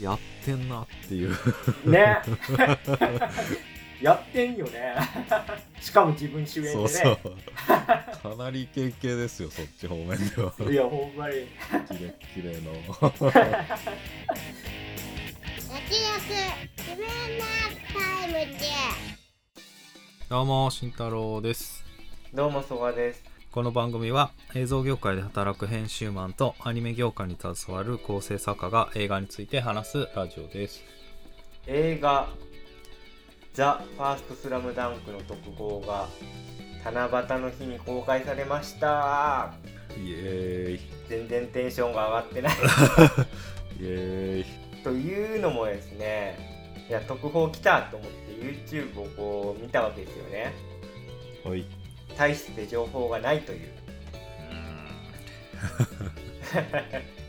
やってんなっていう。ね。やってんよね。しかも自分主演でね。そうそう。かなりイケイケですよそっち方面では。いやほんまに。キレッキレの。焼き自分のタイムでどうも慎太郎です。どうもそばですこの番組は映像業界で働く編集マンとアニメ業界に携わる構成作家が映画について話すラジオです。映画「ザ・ファーストスラムダンクの特報が七夕の日に公開されました。イエーイ。全然テンションが上がってない。イエーイ。というのもですねいや特報来たと思って YouTube をこう見たわけですよね。はい大して情報がないという。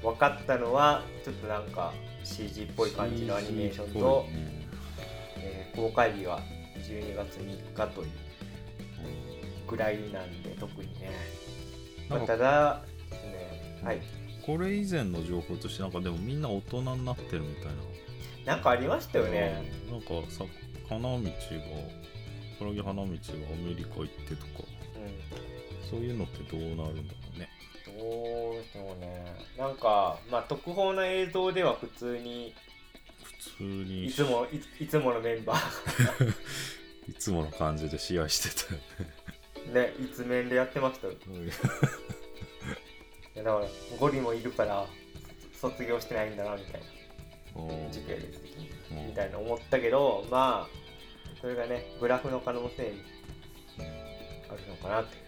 分かったのはちょっとなんか CG っぽい感じのアニメーションと、えー公開日が12月3日というぐらいなんで特にね、まあただですねはい。これ以前の情報としてなんかでもみんな大人になってるみたいな。なんかありましたよね。うん。なんかさ花道が黒木花道がアメリカ行ってとか。うんそういうのってどうなるんだろうね。どうでしょうね。なんかまあ特報の映像では普通に普通に。いつもいいつものメンバー。いつもの感じで試合してたよね。一面でやってました？よだからゴリもいるから卒業してないんだなみたいうんな時系列的にうんみたいな思ったけどまあそれがねブラフの可能性にあるのかなっていう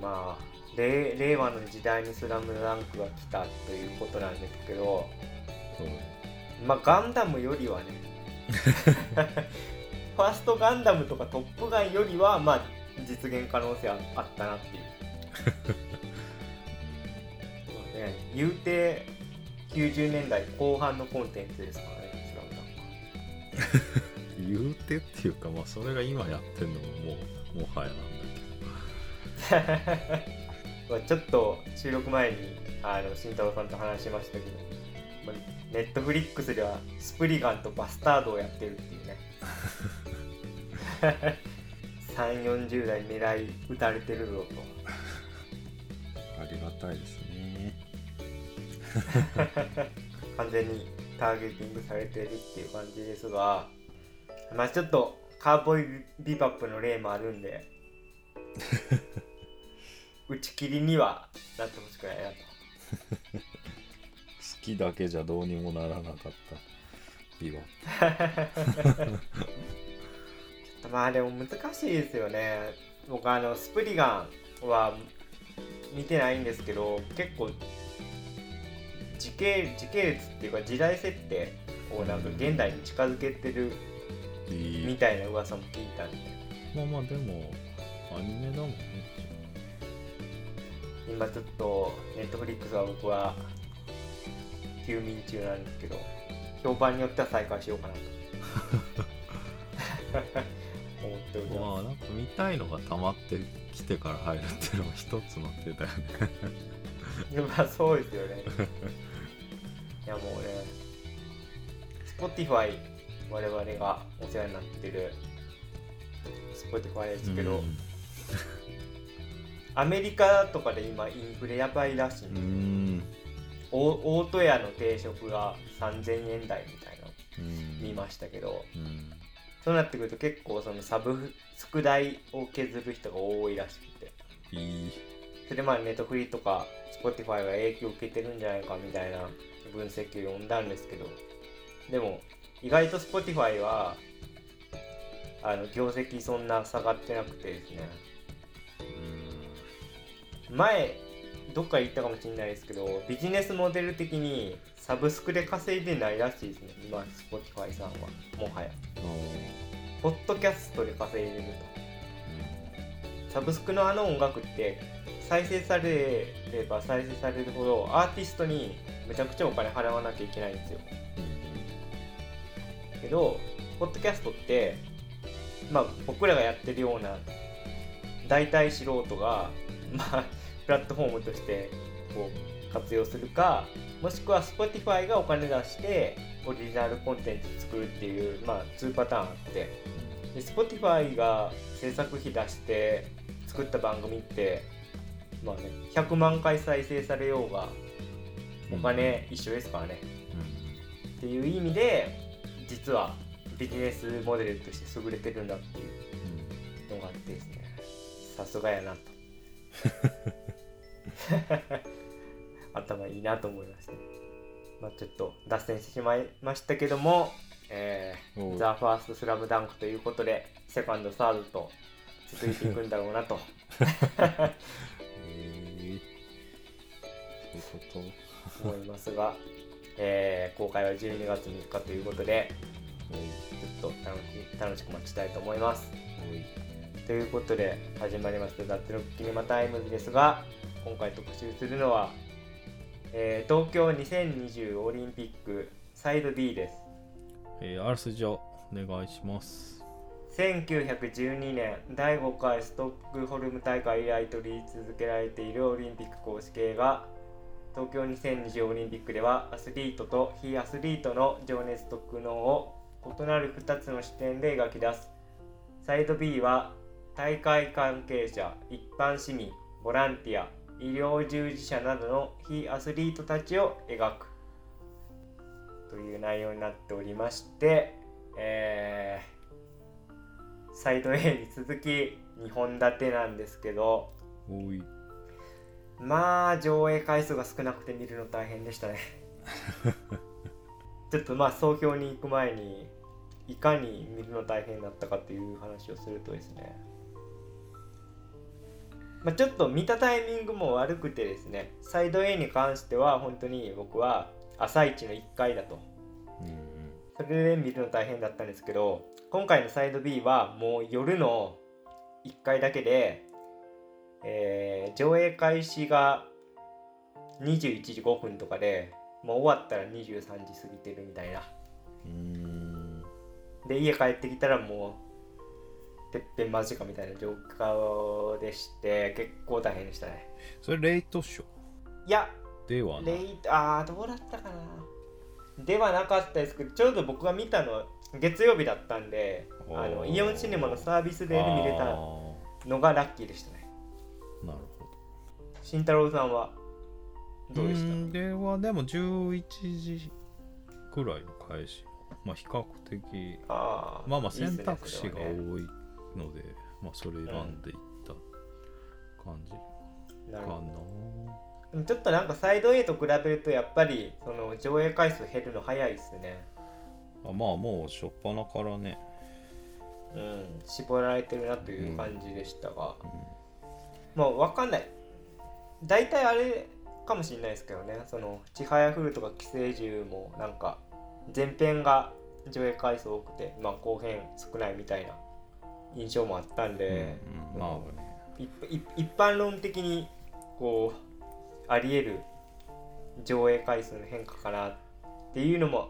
まあ令令和の時代に「スラムダンクが来たということなんですけどそう。まあガンダムよりはね ファーストガンダムとかトップガンよりはまあ実現可能性はあったなっていう。まあね言うて90年代後半のコンテンツですからねスラムダンクは。言うてっていうかまあそれが今やってんのももうもはや ちょっと収録前にあの慎太郎さんと話しましたけど、まあ、ネットフリックスではスプリガンとバスタードをやってるっていうね。3 4 0代狙い撃たれてるぞと。ありがたいですね。完全にターゲティングされてるっていう感じですがまあちょっとカーボーイビバップの例もあるんで 打ち切りにはなってほしくないなと。好きだけじゃどうにもならなかったビバ まあでも難しいですよね。僕あのスプリガンは見てないんですけど結構時系時系列っていうか時代設定をなんか現代に近づけてるみたいな噂も聞いたんで。まあまあでもアニメだもんね今ちょっとネットフリックスは僕は休眠中なんですけど評判によっては再開しようかなと。思っておりままあなんか見たいのが溜まってきてから入るっていうのも一つの手だよね。すまあそうですよね。いやもうね Spotify 我々がお世話になってる Spotify ですけど、うんアメリカとかで今インフレやばいらしい。んうで、ん。お大戸屋の定食が3000円台みたいな。見ましたけど、うん。そうなってくると結構そのサブ宿題を削る人が多いらしくて。それでまあネットフリとか Spotify が影響を受けてるんじゃないかみたいな分析を読んだんですけど。でも意外と Spotify はあの業績そんな下がってなくてですね前どっか言ったかもしれないですけどビジネスモデル的にサブスクで稼いでないらしいですね。今 Spotify さんは。もはや。うんポッドキャストで稼いでると。サブスクのあの音楽って再生されれば再生されるほどアーティストにめちゃくちゃお金払わなきゃいけないんですよ。けどポッドキャストってまあ僕らがやってるような大体素人がまあプラットフォームとしてこう活用するかもしくは Spotify がお金出してオリジナルコンテンツ作るっていう、まあ、2パターンあって。で Spotify が制作費出して作った番組って、まあね、100万回再生されようがお金一緒ですからね、うんっていう意味で実はビジネスモデルとして優れてるんだっていうのがあってですね。さすがやなと。頭いいなと思いました。ねまあちょっと脱線してしまいましたけどもえー、ザ・ファーストスラムダンクということでセカンドサードと続いていくんだろうなと。へえそういうこ思いますが、えー公開は12月3日ということでちょっと楽し楽しく待ちたいと思いますということで始まりました「ザ・ットロックキネマタイムズ」ですが今回特集するのは、えー東京2020オリンピックサイド B です。えー、あらすじをお願いします。1912年第5回ストックホルム大会以来撮り続けられているオリンピック公式映画東京2020オリンピックではアスリートと非アスリートの情熱と苦悩を異なる2つの視点で描き出す。サイド B は大会関係者一般市民ボランティア医療従事者などの非アスリートたちを描く。という内容になっておりまして、えーサイド A に続き2本立てなんですけどまあ上映回数が少なくて見るの大変でしたね。ちょっとまあ総評に行く前にいかに見るの大変だったかという話をするとですねまあ、ちょっと見たタイミングも悪くてですねサイド A に関しては本当に僕は朝一の1回だと。うんうんそれで見るの大変だったんですけど今回のサイド B はもう夜の1回だけで、えー上映開始が21時5分とかでもう終わったら23時過ぎてるみたいな。うーん。で家帰ってきたらもうてっぺん間近みたいな状況でして結構大変でしたね。それレイトショいやーではレイあーどうだったかな。ではなかったですけどちょうど僕が見たの月曜日だったんであのイオンシネマのサービスで見れたあのがラッキーでしたね。ーなるほど。慎太郎さんはどうでした？んではでも11時くらいの開始。まあ比較的あーまあまあ選択肢が多いねのでまあそれ選んでいった感じかな。なるほど。ちょっとなんかサイド A と比べるとやっぱりその上映回数減るの早いっすね。あまあもう初っ端からね。うん。絞られてるなという感じでしたが、うん。まあわかんない。大体あれかもしれないですけどね。その「ちはやふる」とか「寄生獣」もなんか前編が上映回数多くて、まあ、後編少ないみたいな印象もあったんで、うんまあね。一般論的にこうあり得る上映回数の変化かなっていうのも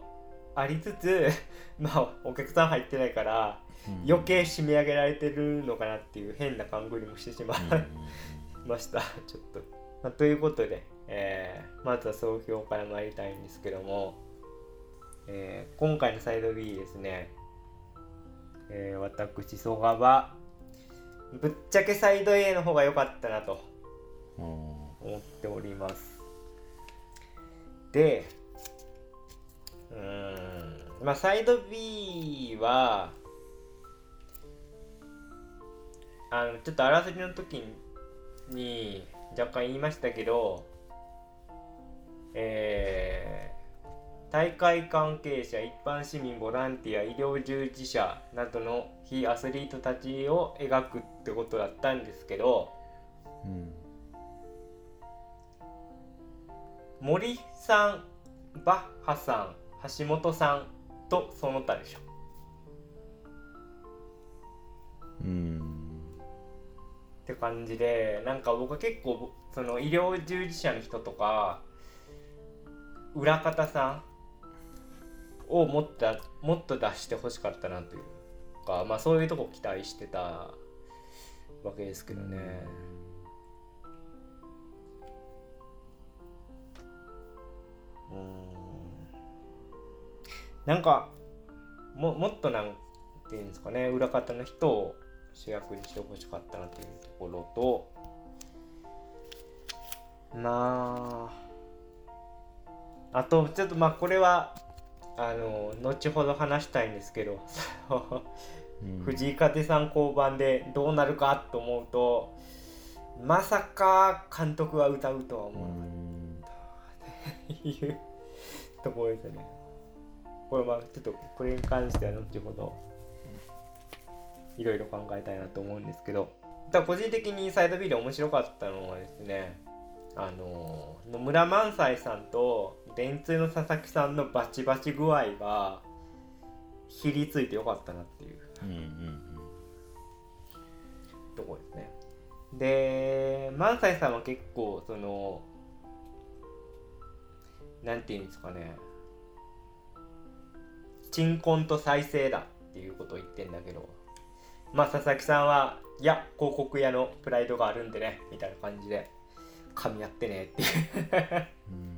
ありつつ まあお客さん入ってないからうん。余計締め上げられてるのかなっていう変な勘ぐりもしてしまい ました。ちょっと、まあということで、えーまずは総評から参りたいんですけども、えー今回のサイド B ですね、えー私曽我はぶっちゃけサイド A の方が良かったなとうん。思っております。でうーんまあサイド B はあのちょっとあらすじの時に若干言いましたけど大会関係者一般市民ボランティア医療従事者などの非アスリートたちを描くってことだったんですけどうん森さんバッハさん橋本さんとその他でしょ。うん。って感じでなんか僕は結構その医療従事者の人とか裏方さんをもっともっと出してほしかったなというかまあそういうとこ期待してたわけですけどね。うん。なんかももっとなんていうんですかね裏方の人を主役にしてほしかったなというところとまああとちょっとまあこれはあの後ほど話したいんですけど。うん。藤井風さん降板でどうなるかと思うとまさか監督が歌うとはう思わなかっんたっていうところですね。これまあちょっとこれに関しては後ほどいろいろ考えたいなと思うんですけど。個人的にサイドビデオ面白かったのはですねあの野村萬斎さんと電通の佐々木さんのバチバチ具合がひりついてよかったなっていう。うんうんところですね。で、萬斎さんは結構、その、なんていうんですかね、鎮魂と再生だっていうことを言ってんだけど、まあ、佐々木さんは、いや、広告屋のプライドがあるんでね、みたいな感じで、噛み合ってねっていう。う ん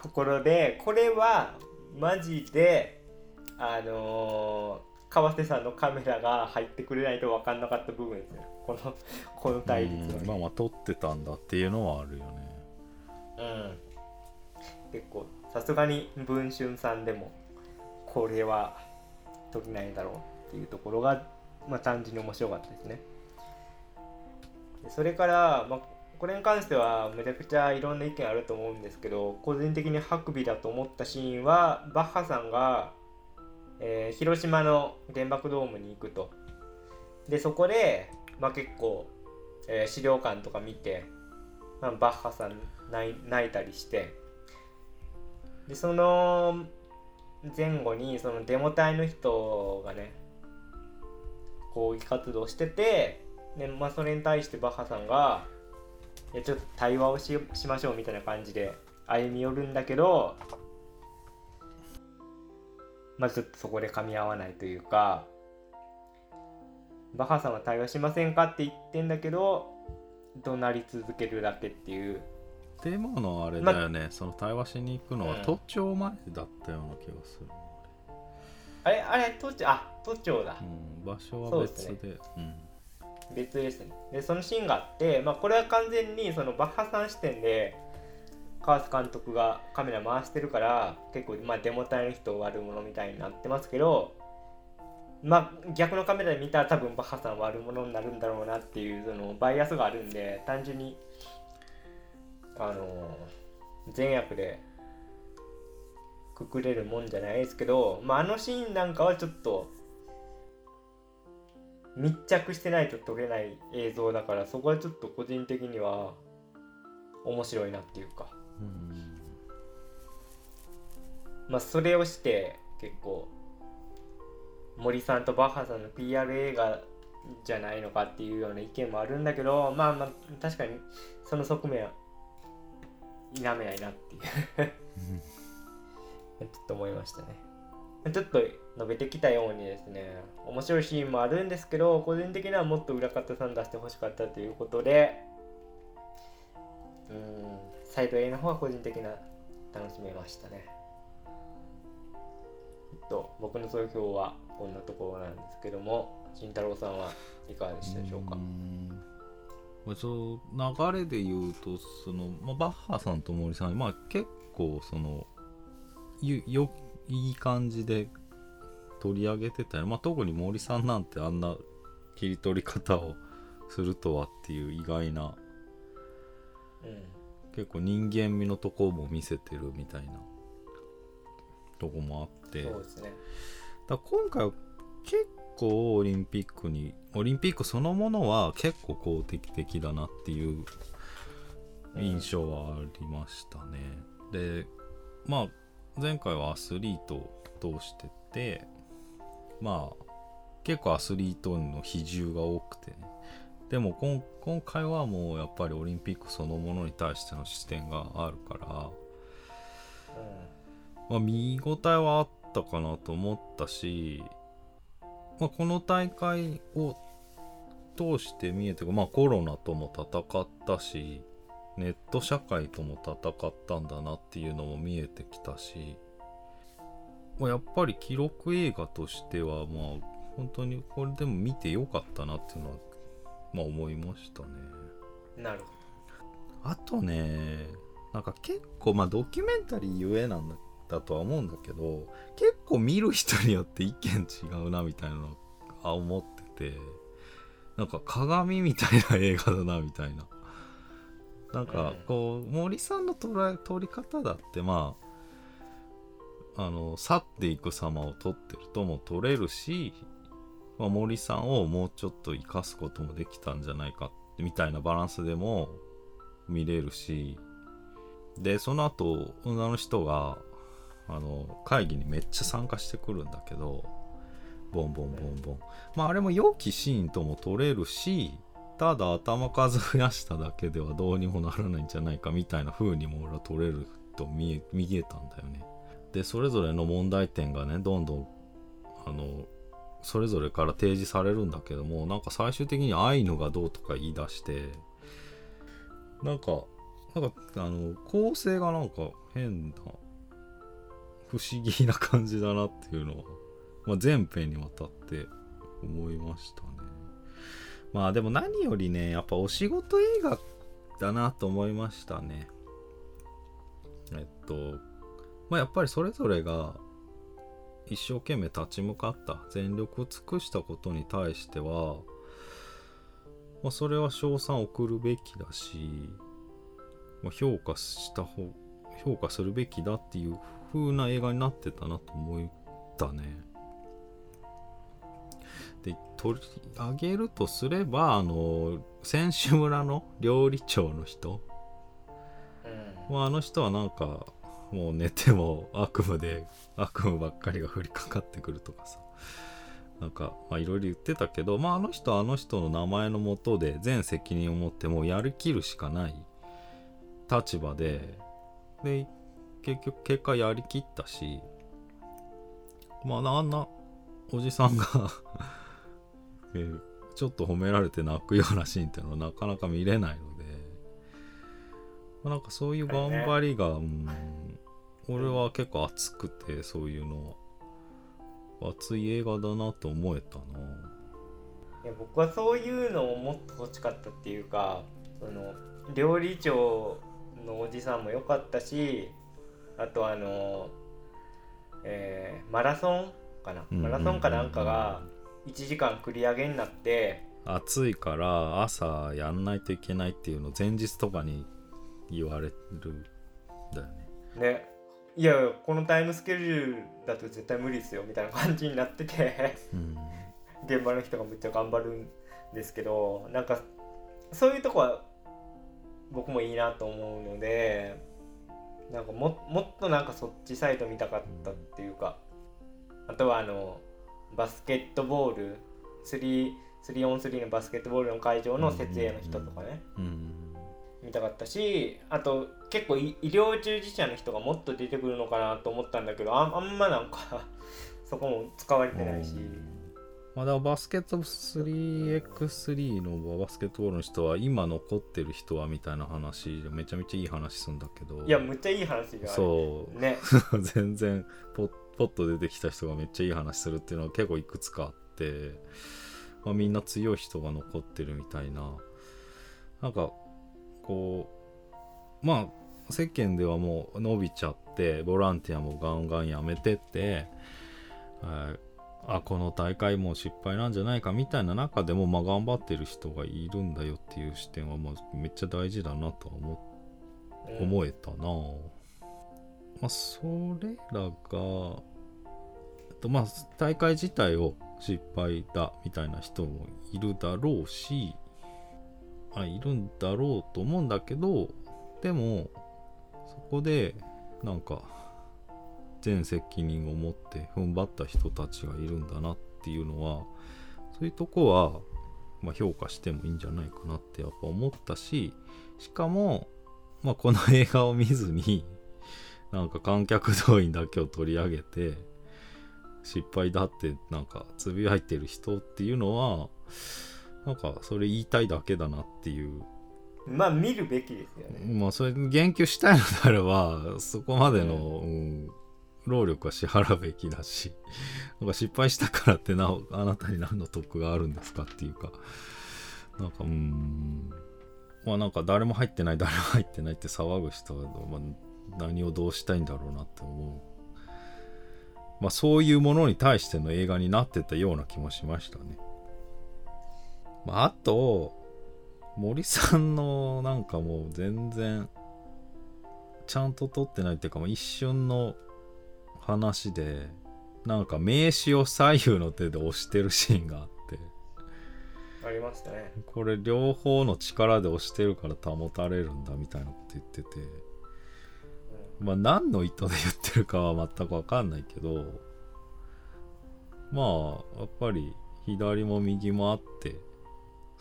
ところで、これは、マジで、あのー川瀬さんのカメラが入ってくれないと分かんなかった部分ですよ。このこの対立はねうん。まあまあ撮ってたんだっていうのはあるよね。うん。結構さすがに文春さんでもこれは取れないだろうっていうところが、まあ、単純に面白かったですね。でそれから、まあ、これに関してはめちゃくちゃいろんな意見あると思うんですけど個人的にハクビだと思ったシーンはバッハさんが、えー広島の原爆ドームに行くと。でそこで、まあ、結構、えー資料館とか見て、まあ、バッハさん泣いたりして。でその前後にそのデモ隊の人がね抗議活動しててで、まあ、それに対してバッハさんがちょっと対話をししましょうみたいな感じで歩み寄るんだけどまあちょっとそこで噛み合わないというかバッハさんは対話しませんかって言ってんだけど怒鳴り続けるだけっていう。でものあれだよね、その対話しに行くのはうん。都庁前だったような気がする、あれあれ都庁あ都庁だ。うん、場所は別でですうん別ですね。でそのシーンがあって、まあ、これは完全にそのバッハさん視点で川津監督がカメラ回してるから結構まあデモ隊の人悪者みたいになってますけどまあ逆のカメラで見たら多分バッハさん悪者になるんだろうなっていうそのバイアスがあるんで単純にあの善悪でくくれるもんじゃないですけど、まあ、あのシーンなんかはちょっと密着してないと撮れない映像だからそこはちょっと個人的には面白いなっていうか。うん。まあそれをして結構森さんとバッハさんの PR 映画じゃないのかっていうような意見もあるんだけどまあまあ確かにその側面は否めないなっていう。ちょっと思いましたね。ちょっと述べてきたようにですね面白いシーンもあるんですけど個人的にはもっと裏方さん出してほしかったということでうんサイド A の方は個人的な楽しめましたね。えっと僕の投票はこんなところなんですけども慎太郎さんはいかがでしたでしょうか？まあその流れで言うとその、まあ、バッハさんと森さん、まあ、結構そのよいい感じで取り上げてたよ、まあ、特に森さんなんてあんな切り取り方を するとはっていう意外なうん。結構人間味のとこも見せてるみたいなとこもあって。そうですね。だ今回は結構オリンピックにオリンピックそのものは結構肯定的だなっていう印象はありましたね、でまあ前回はアスリートを通しててまあ結構アスリートの比重が多くてね。でも今今回はもうやっぱりオリンピックそのものに対しての視点があるからまあ、見応えはあったかなと思ったし、まあ、この大会を通して見えてくまあコロナとも戦ったしネット社会とも戦ったんだなっていうのも見えてきたしまあやっぱり記録映画としてはまあ本当にこれでも見てよかったなっていうのはまあ思いましたね。なるほあとねなんか結構まあドキュメンタリーゆえなんだだとは思うんだけど結構見る人によって意見違うなみたいなのは思っててなんか鏡みたいな映画だなみたいな。なんかこう森さんの捉え撮り方だってまああの去っていく様を撮ってるとも撮れるし、まあ、森さんをもうちょっと生かすこともできたんじゃないかみたいなバランスでも見れるし。でその後女の人があの会議にめっちゃ参加してくるんだけどボンボンボンボン。まああれも良きシーンとも撮れるしただ頭数増やしただけではどうにもならないんじゃないかみたいな風にも俺は撮れると見え見えたんだよね。でそれぞれの問題点がねどんどんあのそれぞれから提示されるんだけどもなんか最終的にアイヌがどうとか言い出してなんかなんかあの構成がなんか変な不思議な感じだなっていうのは、まあ、全編にわたって思いましたね。まあでも何よりねやっぱお仕事映画だなと思いましたね。えっとまあやっぱりそれぞれが一生懸命立ち向かった全力を尽くしたことに対しては、まあ、それは賞賛を送るべきだし、まあ、評価した方評価するべきだっていう風な映画になってたなと思ったね。で取り上げるとすればあの選手村の料理長の人。どうん。まあ、あの人はなんかもう寝ても悪夢で悪夢ばっかりが降りかかってくるとかさ。なんかまあいろいろ言ってたけどまああの人あの人の名前のもとで全責任を持ってもうやりきるしかない立場でで結局結果やりきったしまああんなおじさんが えーちょっと褒められて泣くようなシーンっていうのはなかなか見れないので、まあなんかそういう頑張りが、うん、俺は結構熱くてそういうのは。熱い映画だなと思えたな。いや僕はそういうのをもっと欲しかったっていうかその料理長のおじさんも良かったしあとあの、えーマラソンかな？マラソンかなんかが1時間繰り上げになって暑いから朝やんないといけないっていうのを前日とかに言われるんだよね。ねいやこのタイムスケジュールだと絶対無理ですよみたいな感じになってて。うん。現場の人がめっちゃ頑張るんですけどなんかそういうとこは僕もいいなと思うのでなんかももっとなんかそっちサイド見たかったっていうかあとはあのバスケットボール 3, 3on3 のバスケットボールの会場の設営の人とかね。うん見たかったしあと結構い医療従事者の人がもっと出てくるのかなと思ったんだけどあんあんまなんか そこも使われてないし。まあ、だバスケット 3x3 のバスケットボールの人は今残ってる人はみたいな話でめちゃめちゃいい話するんだけど。いやむっちゃいい話がそう。ね 全然ポッポッと出てきた人がめっちゃいい話するっていうのは結構いくつかあって、まあ、みんな強い人が残ってるみたいな。なんかこうまあ世間ではもう伸びちゃってボランティアもガンガンやめてって、はいあこの大会も失敗なんじゃないかみたいな中でも、まあ、頑張ってる人がいるんだよっていう視点は、まあ、めっちゃ大事だなとは思うん。思えたな、まあそれらがとまあ大会自体を失敗だみたいな人もいるだろうしあいるんだろうと思うんだけどでもそこでなんか全責任を持って踏ん張った人たちがいるんだなっていうのはそういうとこは、まあ、評価してもいいんじゃないかなってやっぱ思ったししかもまあ、この映画を見ずになんか観客動員だけを取り上げて失敗だってなんかつぶやいてる人っていうのはなんかそれ言いたいだけだなっていう。まあ見るべきですよね。まあそれに言及したいのであればそこまでの、うん労力は支払うべきだし なんか失敗したからってなおあなたに何の得があるんですかっていうか。なんかうーん。まあなんか誰も入ってない誰も入ってないって騒ぐ人は、まあ、何をどうしたいんだろうなって思う。まあそういうものに対しての映画になってたような気もしましたねまああと森さんのなんかもう全然ちゃんと撮ってないっていうかもう一瞬の話でなんか名刺を左右の手で押してるシーンがあって。ありましたね。これ両方の力で押してるから保たれるんだみたいなこと言ってて。まあ何の意図で言ってるかは全く分かんないけど。まあやっぱり左も右もあって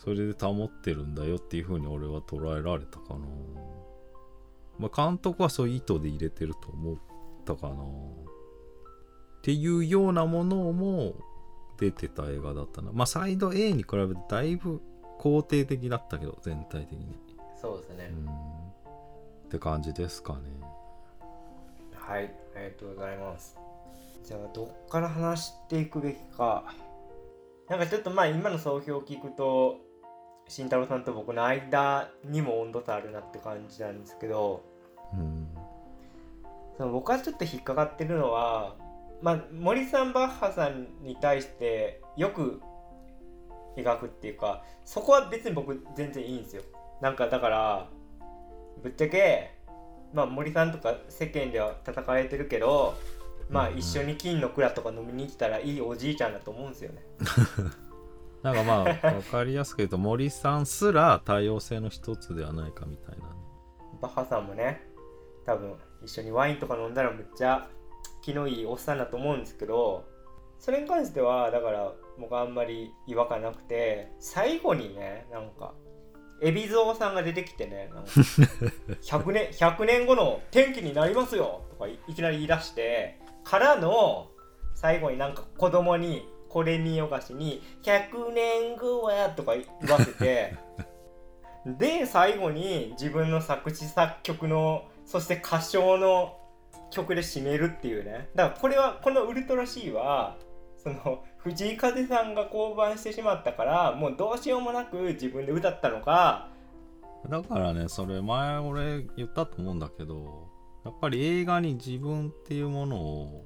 それで保ってるんだよっていう風に俺は捉えられたかな。まあ監督はそういう意図で入れてると思ったかな。っていうようなものも出てた映画だったな。まあサイド A に比べてだいぶ肯定的だったけど全体的に。そうですね、うん。って感じですかね。はいありがとうございます。じゃあどっから話していくべきか。なんかちょっとまあ今の総評を聞くと慎太郎さんと僕の間にも温度差あるなって感じなんですけどうん。その僕はちょっと引っかかってるのは、まあ、森さんバッハさんに対してよく描くっていうかそこは別に僕全然いいんですよ。なんかだからぶっちゃけ、まあ、森さんとか世間では叩かれてるけどまあ一緒に金の蔵とか飲みに来たらいいおじいちゃんだと思うんですよね なんかまあ分かりやすく言うと森さんすら多様性の一つではないかみたいな。バッハさんもね多分一緒にワインとか飲んだらむっちゃ気のいいおっさんだと思うんですけどそれに関してはだから僕あんまり違和感なくて最後にねなんか海老蔵さんが出てきてねなんか100年100年後の天気になりますよとかいいきなり言い出してからの最後になんか子供にこれによがしに「100年後は」とか言わせて で最後に自分の作詞作曲のそして歌唱の曲で締めるっていうね。だからこれはこの「ウルトラ C は」その藤井風さんが降板してしまったからもうどうしようもなく自分で歌ったのか。だからねそれ前俺言ったと思うんだけどやっぱり映画に自分っていうものを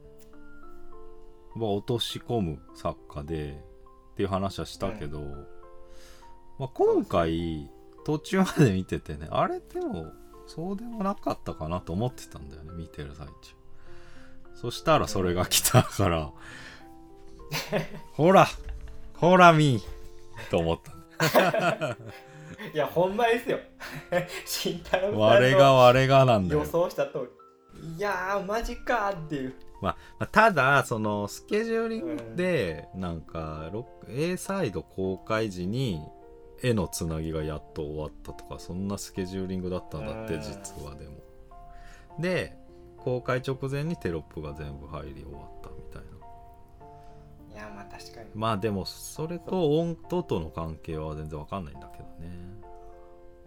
まあ落とし込む作家でっていう話はしたけど、まあ、今回途中まで見ててねあれでもそうでもなかったかなと思ってたんだよね見てる最中。そしたらそれが来たから ほらほらみーと思った いやほんまですよ。慎太郎さんの我が我がなんだよ。予想した通り。いやーマジかーっていうまあ、まあただそのスケジューリングでなんかロック A サイド公開時に絵のつなぎがやっと終わったとかそんなスケジューリングだったんだってうん実はでも。で公開直前にテロップが全部入り終わったみたいな。いやまあ確かに。まあでもそれと音ととの関係は全然わかんないんだけどね。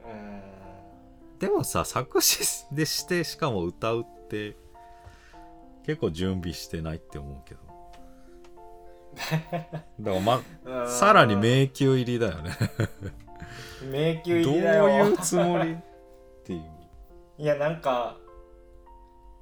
うーん。でもさ作詞でしてしかも歌うって結構準備してないって思うけど。だからまうーん。さらに迷宮入りだよね。迷宮どう入りだよ。いうつもりっていう。いやなんか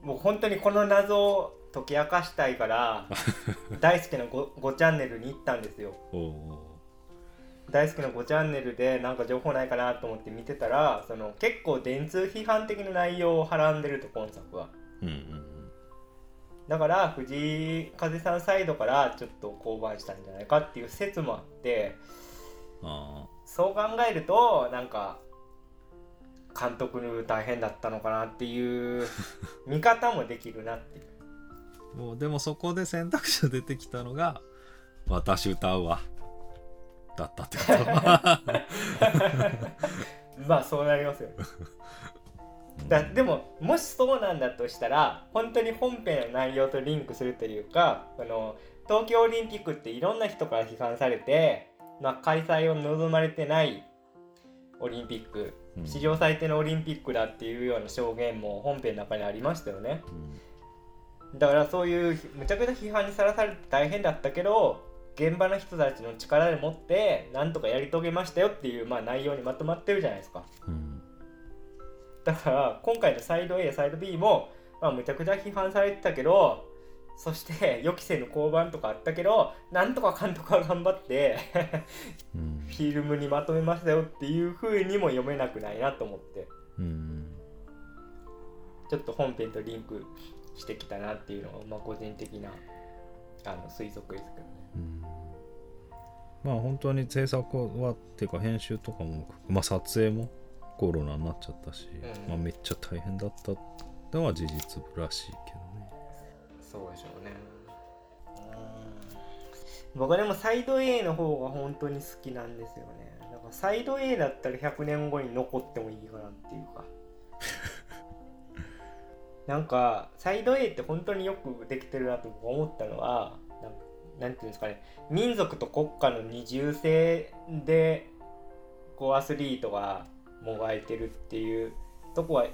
もう本当にこの謎を解き明かしたいから 大好きな 5, 5チャンネルに行ったんですよ。おうお大好きな5チャンネルでなんか情報ないかなと思って見てたらその結構電通批判的な内容をはらんでると今作は。ううんうんだから藤井風さんサイドからちょっと降板したんじゃないかっていう説もあってそう考えるとなんか監督の大変だったのかなっていう 見方もできるなっていう。あもうでもそこで選択肢が出てきたのが「私歌うわ」だったってこと。まあそうなりますよ だでももしそうなんだとしたら本当に本編の内容とリンクするというかこの東京オリンピックっていろんな人から批判されて、まあ、開催を望まれてないオリンピックうん。史上最低のオリンピックだっていうような証言も本編の中にありましたよね。うん。だからそういうむちゃくちゃ批判にさらされて大変だったけど現場の人たちの力でもってなんとかやり遂げましたよっていう、まあ、内容にまとまってるじゃないですか。うんだから今回のサイド A サイド B も、まあ、むちゃくちゃ批判されてたけどそして予期せぬ降板とかあったけどなんとか監督は頑張ってうん。フィルムにまとめましたよっていう風にも読めなくないなと思って。うん。ちょっと本編とリンクしてきたなっていうのが、まあ、個人的なあの推測ですけどね。うん。まあ本当に制作はっていうか編集とかも、まあ、撮影もコロナになっちゃったし、うんまあ、めっちゃ大変だったのは事実らしいけどねそうでしょうね。僕はでもサイド A の方が本当に好きなんですよね。だからサイド A だったら100年後に残ってもいいかなっていうか。なんかサイド A って本当によくできてるなと僕思ったのはなんなんていうんですかね民族と国家の二重性でこうアスリートがもがいてるっていうとこは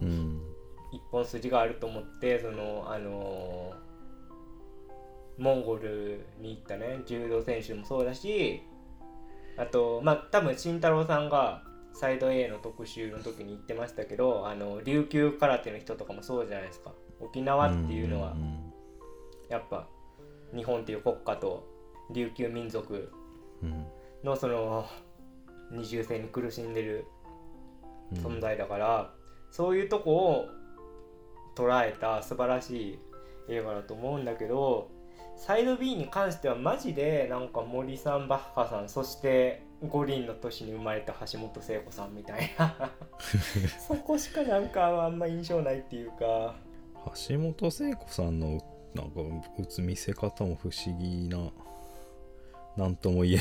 うん一本筋があると思ってそのあのーモンゴルに行ったね。柔道選手もそうだしあとまあ多分慎太郎さんがサイド A の特集の時に言ってましたけどあの琉球空手の人とかもそうじゃないですか。沖縄っていうのはんやっぱ日本っていう国家と琉球民族うん。のその二重性に苦しんでるうん存在だから、そういうとこを捉えた素晴らしい映画だと思うんだけどサイド B に関してはマジでなんか森さんバッハさんそして五輪の年に生まれた橋本聖子さんみたいな。そこしかなんかあんま印象ないっていうか。橋本聖子さんのなんか打つ見せ方も不思議ななんとも言え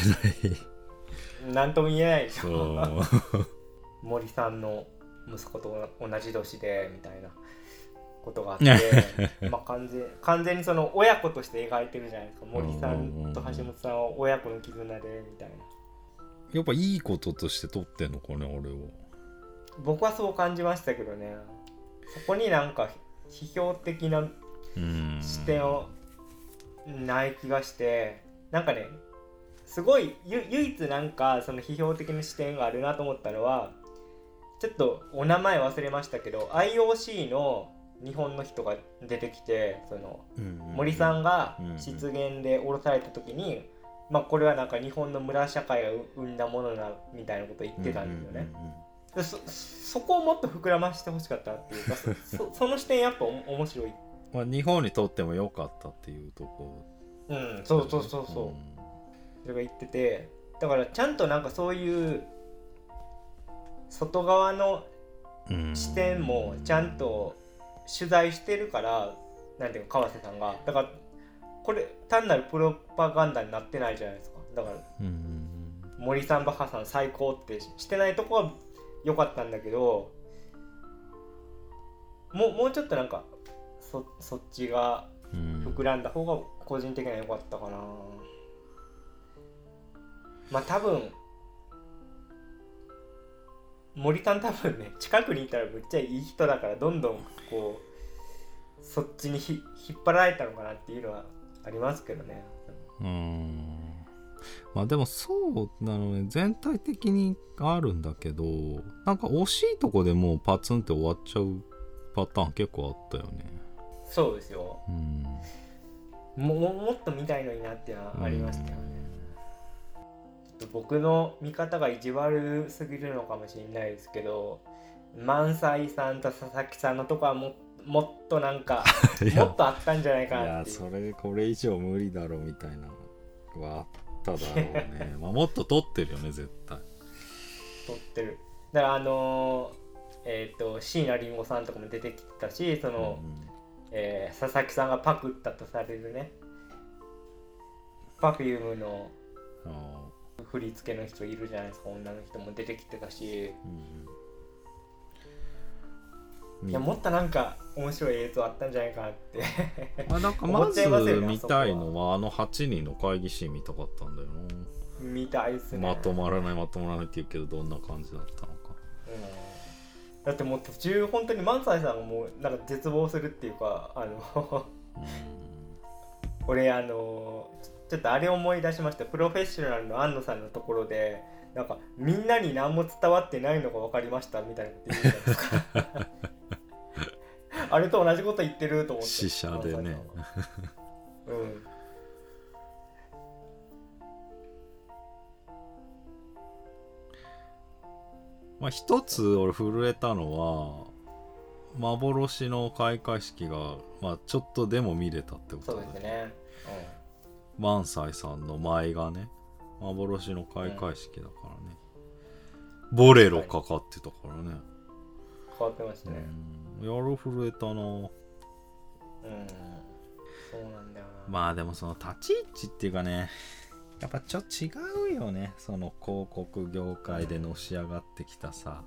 ない。なんとも言えないでしそょう森さんの息子と同じ年でみたいなことがあって まあ完全完全にその親子として描いてるじゃないですか。森さんと橋本さんは親子の絆でみたいな。やっぱいいこととして撮ってんのかね俺は。僕はそう感じましたけどね。そこになんか批評的なうん。視点をない気がしてなんかねすごいゆ唯一なんかその批評的な視点があるなと思ったのはちょっとお名前忘れましたけど IOC の日本の人が出てきてその森さんがうんうん失言で降ろされた時に、まあこれはなんか日本の村社会が生んだものだみたいなことを言ってたんですよね。でそそこをもっと膨らましてほしかったっていうかそ そその視点やっぱ面白い。まあ、日本にとっても良かったっていうとこうん、そうそうそうそう。それが言っててだからちゃんとなんかそういう外側のうん。視点もちゃんと取材してるからなんていうか川瀬さんが。だからこれ単なるプロパガンダになってないじゃないですか。だからうん森さんバッハさん最高ってしてないとこは良かったんだけどもうもうちょっとなんかそそっちがうん。膨らんだ方が個人的には良かったかな。まあ多分森さん多分ね近くにいたらむっちゃいい人だからどんどんこうそっちにひ引っ張られたのかなっていうのはありますけどね。うん。まあでもそうなのね。全体的にあるんだけどなんか惜しいとこでもうパツンって終わっちゃうパターン結構あったよね。そうですよ。うん。もももっと見たいのになっていうのはありましたよねと僕の見方が意地悪すぎるのかもしれないですけど萬斎さんと佐々木さんのとこはももっとなんか もっとあったんじゃないいかないう。やそれこれ以上無理だろみたいなのはあっただろうね。まあもっと撮ってるよね絶対。撮ってる。だからあのーえっ、と椎名林檎さんとかも出てきてたしその、えー佐々木さんがパクったとされるね Perfume のうんあ振り付けの人いるじゃないですか。女の人も出てきてたし。ーうん。いやもっとなんか面白い映像あったんじゃないかなって。まあなんかまず見たいのはあの8人の会議シーン見たかったんだよな、見たいっすね。まとまらないまとまらないって言うけどどんな感じだったのか。うだってもう途中本当に萬斎さんがもうなんか絶望するっていうかあの 俺あのちょっとあれ思い出しましたプロフェッショナルの安野さんのところでなんかみんなに何も伝わってないのが分かりましたみたいなって言うじゃないですか。あれと同じこと言ってると思って死者でね。うん。まあ一つ俺震えたのは幻の開会式が、まあ、ちょっとでも見れたってこそうとでですね、萬斎さんの舞がね幻の開会式だからね、ボレロかかってたからね、うん、変わってましたね。うん。やる震えたな。うん、そうなんだよな。まあでもその立ち位置っていうかねやっぱちょっと違うよね。その広告業界でのし上がってきたさ、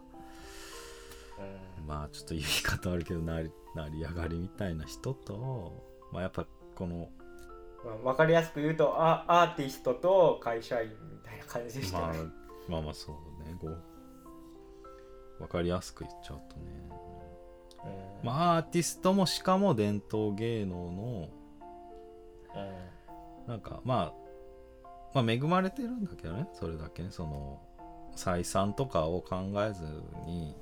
うん。まあちょっと言い方悪いけどなり成り上がりみたいな人とまあやっぱこのまあ、分かりやすく言うとあアーティストと会社員みたいな感じでしたまあね、まあまあそうねこう分かりやすく言っちゃうとね。うん。まあアーティストもしかも伝統芸能のうん。なんかまあまあ恵まれてるんだけどねそれだけね。その採算とかを考えずに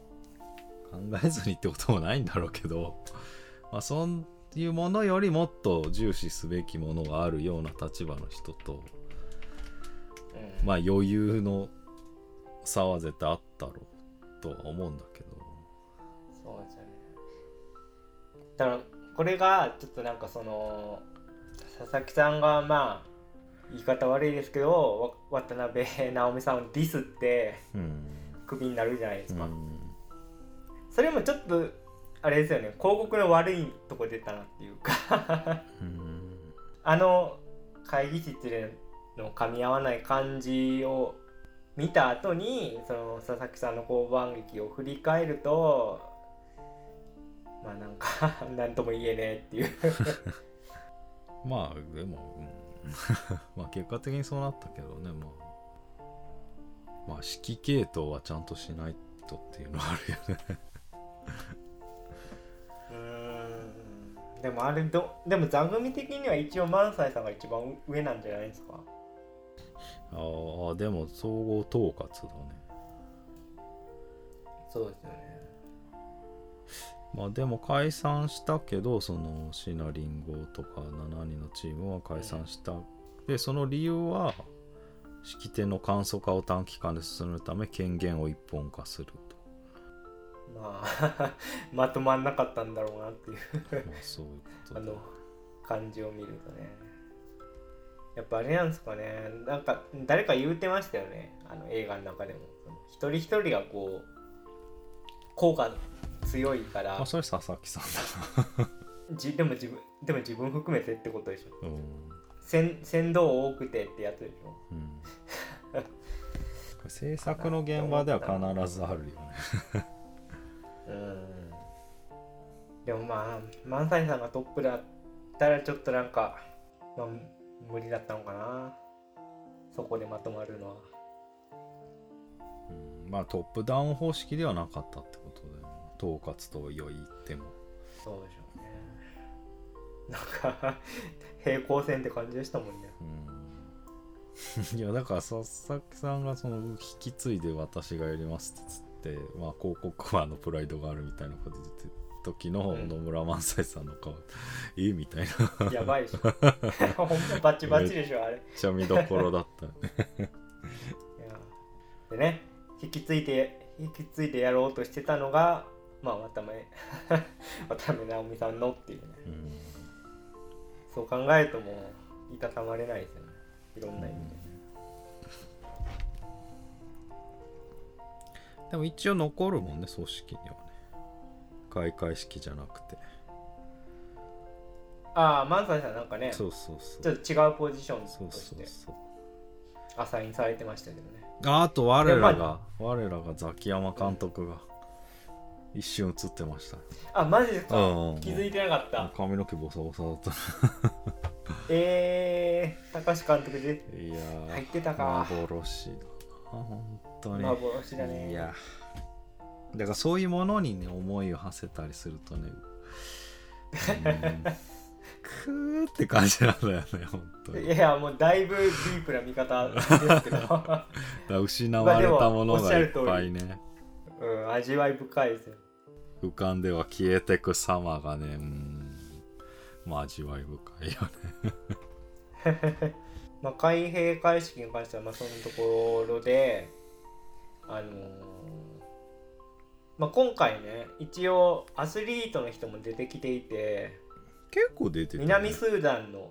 考えずにってこともないんだろうけどまあそういうものよりもっと重視すべきものがあるような立場の人とうん。まあ余裕の差は絶対あったろうとは思うんだけど。そうですよね。だからこれがちょっとなんかその佐々木さんがまあ言い方悪いですけどわ渡辺直美さんをディスってうん、クビになるじゃないですか、うん、それもちょっとあれですよね。広告の悪いとこ出たなっていうか。うん。あの会議室での噛み合わない感じを見た後にその佐々木さんの交番劇を振り返るとまあなんか 何とも言えねえっていう。まあでも、うん。まあ結果的にそうなったけどねまあ。まあ指揮系統はちゃんとしないとっていうのはあるよねでもあれどでも座組的には一応萬斎さんが一番上なんじゃないですか？ああでも総合統括だね。そうですよね。まあでも解散したけどそのシナリンゴとか7人のチームは解散した、でその理由は式典の簡素化を短期間で進めるため権限を一本化する。とまあ まとまんなかったんだろうなっていう。まあの感じを見るとね。やっぱあれなんですかね。なんか誰か言うてましたよね。あの映画の中でも。一人一人がこう効果強いから。あそれ佐々木さん じでも自分でも自分含めてってことでしょ。だうん。先先導多くてってやつでしょ。うん。制作の現場では必ずあるよねうん。でもまあ萬斎さんがトップだったらちょっとなんか、まあ、無理だったのかな。そこでまとまるのは。うん。まあトップダウン方式ではなかったってことで統括と言っても。そうでしょうね。なんか平行線って感じでしたもんね。うん。いやだから佐々木さんがその引き継いで私がやりますっつってまあ広告マンのプライドがあるみたいなこと言ってた時のうん。野村萬斎さんの顔、え？みたいな。めっやばいでしょ。ほんとバチバチでしょあれ。いちゃ見どころだった。でね引き継いで引き継いでやろうとしてたのがまあ渡辺。渡辺直美さんのっていうね。うん。そう考えるともういたたまれないですよね。いろんな意味で、でも一応残るもんね組織にはね。開会式じゃなくて。ああ萬斎さんなんかねちそうそう。そょうっと違うポジションそうとして。そうそうアサインされてましたけどね。ああと我らでがま我らがザキヤマ監督が一瞬映ってましたあマジですか、うんうんうん。気づいてなかった。髪の毛ボサボサだった。えー、高橋監督でいやー入ってたか。幻本当に。幻だね。いや。だからそういうものにね思いを馳せたりするとねうん くーって感じなんだよね本当に。いやもうだいぶディープな見方ですけど、失われたものがいっぱいね。うん、味わい深いですよ浮かんでは消えてく様がねうんまあ味わい深いよね まあ開閉会式に関してはまあそのところであのーまあ、今回ね一応アスリートの人も出てきていて結構出てる、ね、南スーダンの、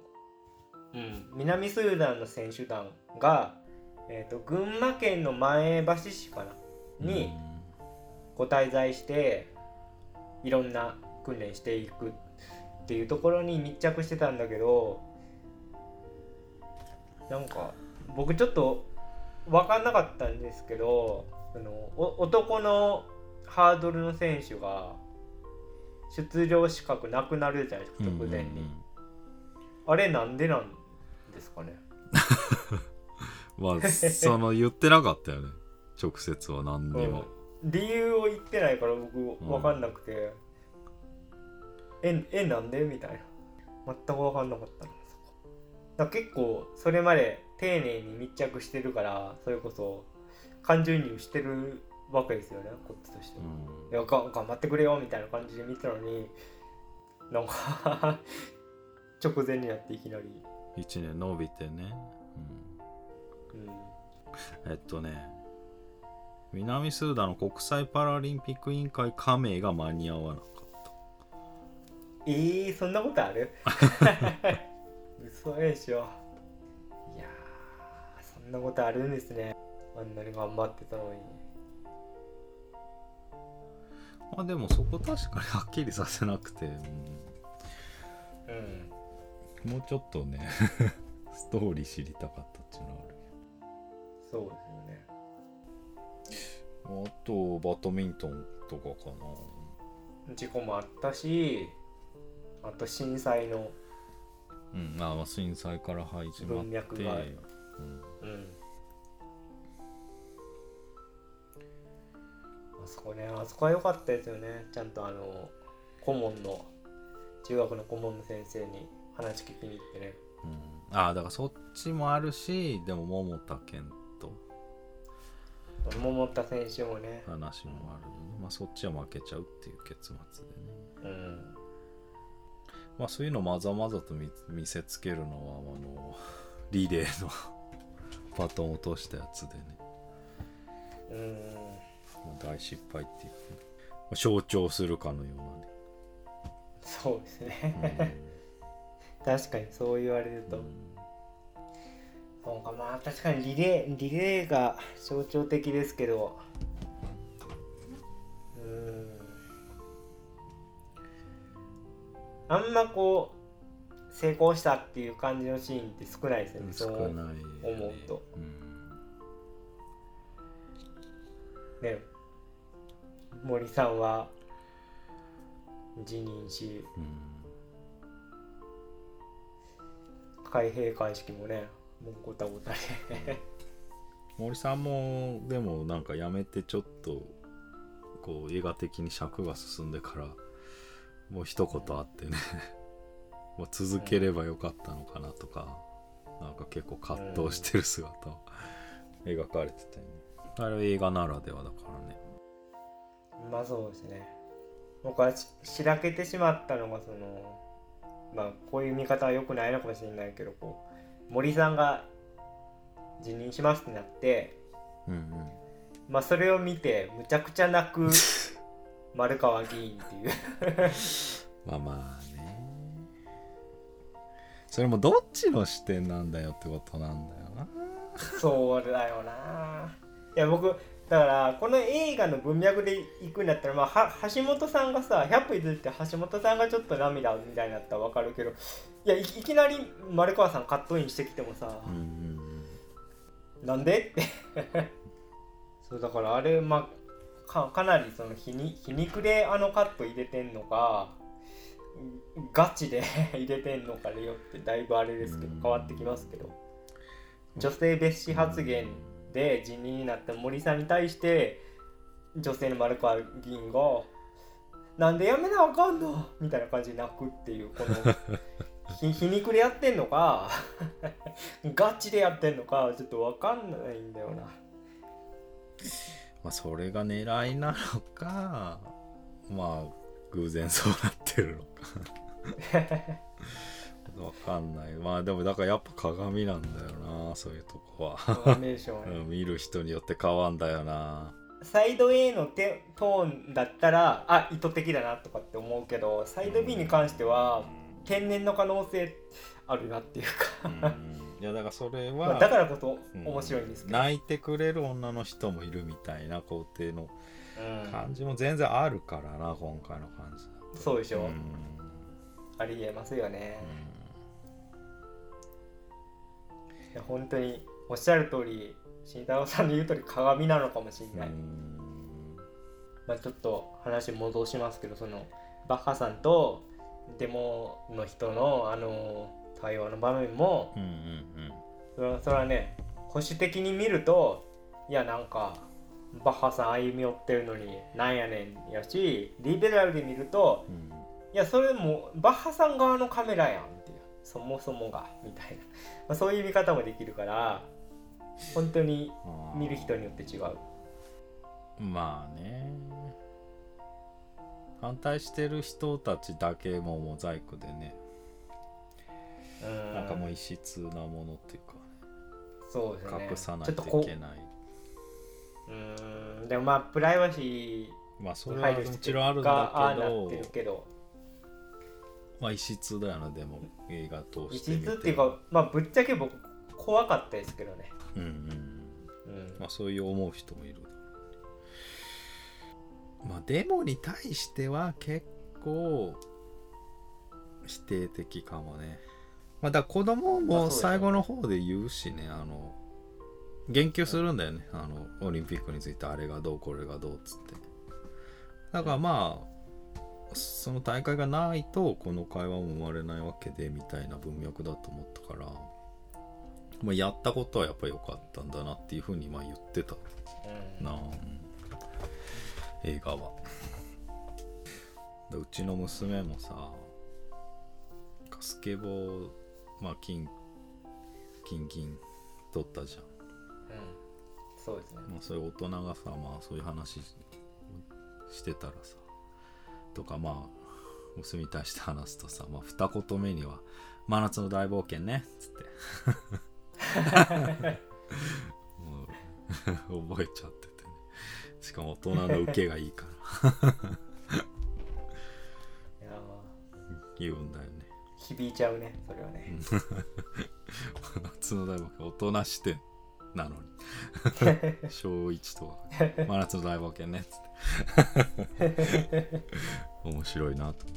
うん、南スーダンの選手団が、えー、と群馬県の前橋市かなにご滞在していろんな訓練していくっていうところに密着してたんだけどなんか僕ちょっと分かんなかったんですけどそのお男のハードルの選手が出場資格なくなるじゃないですかうん直前に、うんうんあれなんでなんですかね？まあその言ってなかったよね。直接は何にも、理由を言ってないから僕分かんなくて、ええなんで？みたいな。全く分かんなかったのだ結構それまで丁寧に密着してるからそれこそ感情移入してるわけですよねこっちとして。は、うん。いやが頑張ってくれよみたいな感じで見てたのになんか 直前になっていきなり、1年伸びてね、うん、うん、えっとね南スーダンの国際パラリンピック委員会加盟が間に合わなかった。えー、そんなことある？嘘でしょ。いやーそんなことあるんですね。あんなに頑張ってたのに。まあでもそこ確かにはっきりさせなくて、うん。うんもうちょっとね ストーリー知りたかったっていうのはある。そうですよね。あとバドミントンとかかな。事故もあったしあと震災のうんまあまあ震災から始まってうん。うんあそこねあそこは良かったですよねちゃんとあの顧問の中学の顧問の先生に話聞きに行ってね。うん、ああだからそっちもあるしでも桃田健と桃田選手もね。話もあるのねまあそっちは負けちゃうっていう結末でね。うんまあそういうのまざまざと見見せつけるのはあの リレーの バトンを落としたやつでね。うん。大失敗っていう象徴するかのようなね。そうですね、確かにそう言われると、うん。そうか。まあ確かにリレーリレーが象徴的ですけどあんまこう成功したっていう感じのシーンって少ないですよね。少そう思うと。うん。ね。森さんは辞任しうん。開閉会式もねもうごたごたで。森さんもでもなんかやめてちょっとこう映画的に尺が進んでからもう一言あってね。もう続ければよかったのかなとか、なんか結構葛藤してる姿を。描かれてたよね。あれは映画ならではだからね。まあそうですね。僕はししらけてしまったのがそのまあこういう見方は良くないのかもしれないけどこう森さんが辞任しますってなってうんうん。まあそれを見てむちゃくちゃ泣く 丸川議員っていう。まあまあね。それもどっちの視点なんだよってことなんだよな。そうだよな。いや僕だからこの映画の文脈でいくんだったら、まあ、は橋本さんがさ100歩譲って橋本さんがちょっと涙みたいになったら分かるけどいやいいきなり丸川さんカットインしてきてもさ、うんうんなんで？っ てそうだからあれまあかかなりその皮に皮肉であのカット入れてんのかガチで 入れてんのかでよってだいぶあれですけどうん変わってきますけど女性蔑視発言で辞任になった森さんに対して女性の丸川議員が「なんでやめなあかんの?」みたいな感じで泣くっていうこの ひ皮肉でやってんのか ガチでやってんのかちょっと分かんないんだよな。まあそれが狙いなのかまあ偶然そうなってるのか。わかんない。まあでもだからやっぱ鏡なんだよなそういうとこは、見る人によって変わんだよな。サイド A のテトーンだったらあ意図的だなとかって思うけどサイド B に関しては天然の可能性あるなっていううか、んいやだからそれまあはだからこそうん面白いんですけど、泣いてくれる女の人もいるみたいな工程のうん。感じも全然あるからな今回の感じそうでしょ、うん。ありえますよね、いや本当におっしゃる通り慎太郎さんの言う通り鏡なのかもしれうんない、まあ、ちょっと話戻しますけどそのバッハさんとデモの人のあの対話の場面もうんうんうん。それはそれはね保守的に見るといやなんかバッハさん歩み寄ってるのになんやねんやしリベラルで見るとうん。いやそれもバッハさん側のカメラやんっていうそもそもがみたいな、まあ、そういう見方もできるから本当に見る人によって違う。まあね。反対してる人たちだけもモザイクでね。うんなんかもう異質なものっていうか、そうですね。隠さないちょっといけない。ううん。でもまあプライバシーまあそれはもちろんあるんだけあなどってるけどまあ異質だよなでも映画通異してみて。質っていうかまあぶっちゃけ僕怖かったですけどね。うんうん。うん。まあそういう思う人もいる。まあデモに対しては結構否定的かもねまあだ子供も最後の方で言うしねあの言及するんだよね。あのオリンピックについてあれがどうこれがどうっつって。だからまあその大会がないとこの会話も生まれないわけでみたいな文脈だと思ったから、まあ、やったことはやっぱり良かったんだなっていうふうにまあ言ってた。うん。映画は。でうちの娘もさスケボーまあ金金銀取ったじゃん。うん。そうですね。まあ、そういう大人がさまあそういう話してたらさ。とかまあ娘に対して話すとさ、まあ、二言目には「真夏の大冒険ね」っつって。覚えちゃっててね。しかも大人の受けがいいから。いや言うんだよね。ー響いちゃうねそれはね。真 夏の大冒険大人視点なのに。小1とか 真夏の大冒険ねっつって。面白いなと。い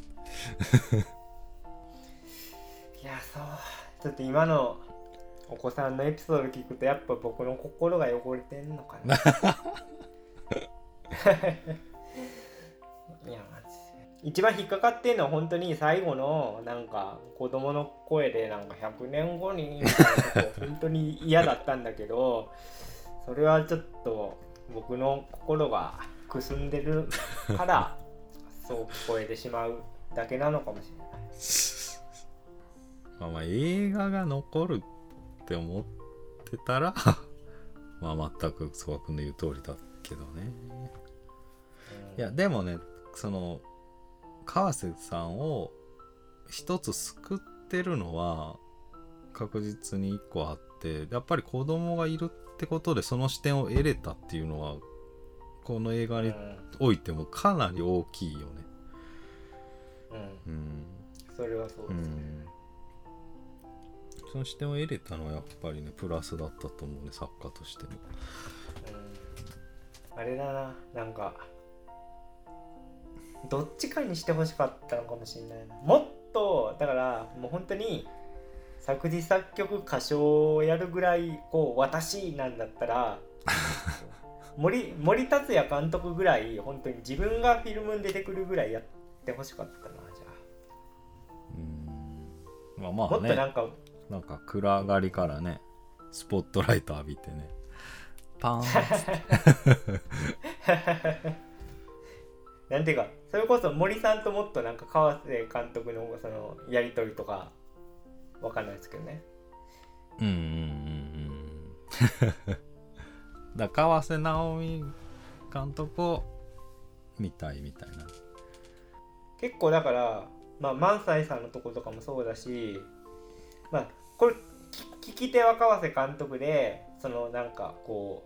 やそう。ちょっと今のお子さんのエピソード聞くとやっぱ僕の心が汚れてんのかな。いやマジで一番引っかかってんのは本当に最後のなんか子供の声でなんか100年後に本当に嫌だったんだけどそれはちょっと僕の心がくすんでるからそう聞こえてしまうだけなのかもしれない。まあまあ映画が残るって思ってたら まあ全く曽我君の言う通りだけどねいやでもねその川瀬さんを一つ救ってるのは確実に一個あってやっぱり子供がいるってことでその視点を得れたっていうのはこの映画にうん。おいてもかなり大きいよね。うん。うん。それはそううですね。ん。その視点を得れたのはやっぱりねプラスだったと思うね作家としても。うん。あれだな、なんか、どっちかにしてほしかったのかもしれないな。もっと、だから、もう本当に、作詞作曲歌唱をやるぐらい、こう、私なんだったら、森森達也監督ぐらい、本当に自分がフィルムに出てくるぐらいやってほしかったな、じゃうんまあまあ。もあねっとなんか、なんか暗がりからねスポットライト浴びてねパーンって なんていうかそれこそ森さんともっとなんか川瀬監督のそのやり取りとかわかんないですけどね。うんうんうんうん。だ川瀬直美監督を見たいみたいな。結構だからまあ萬斎さんのとことかもそうだしまあこれ聞聞き手は川瀬監督でそのなんかこう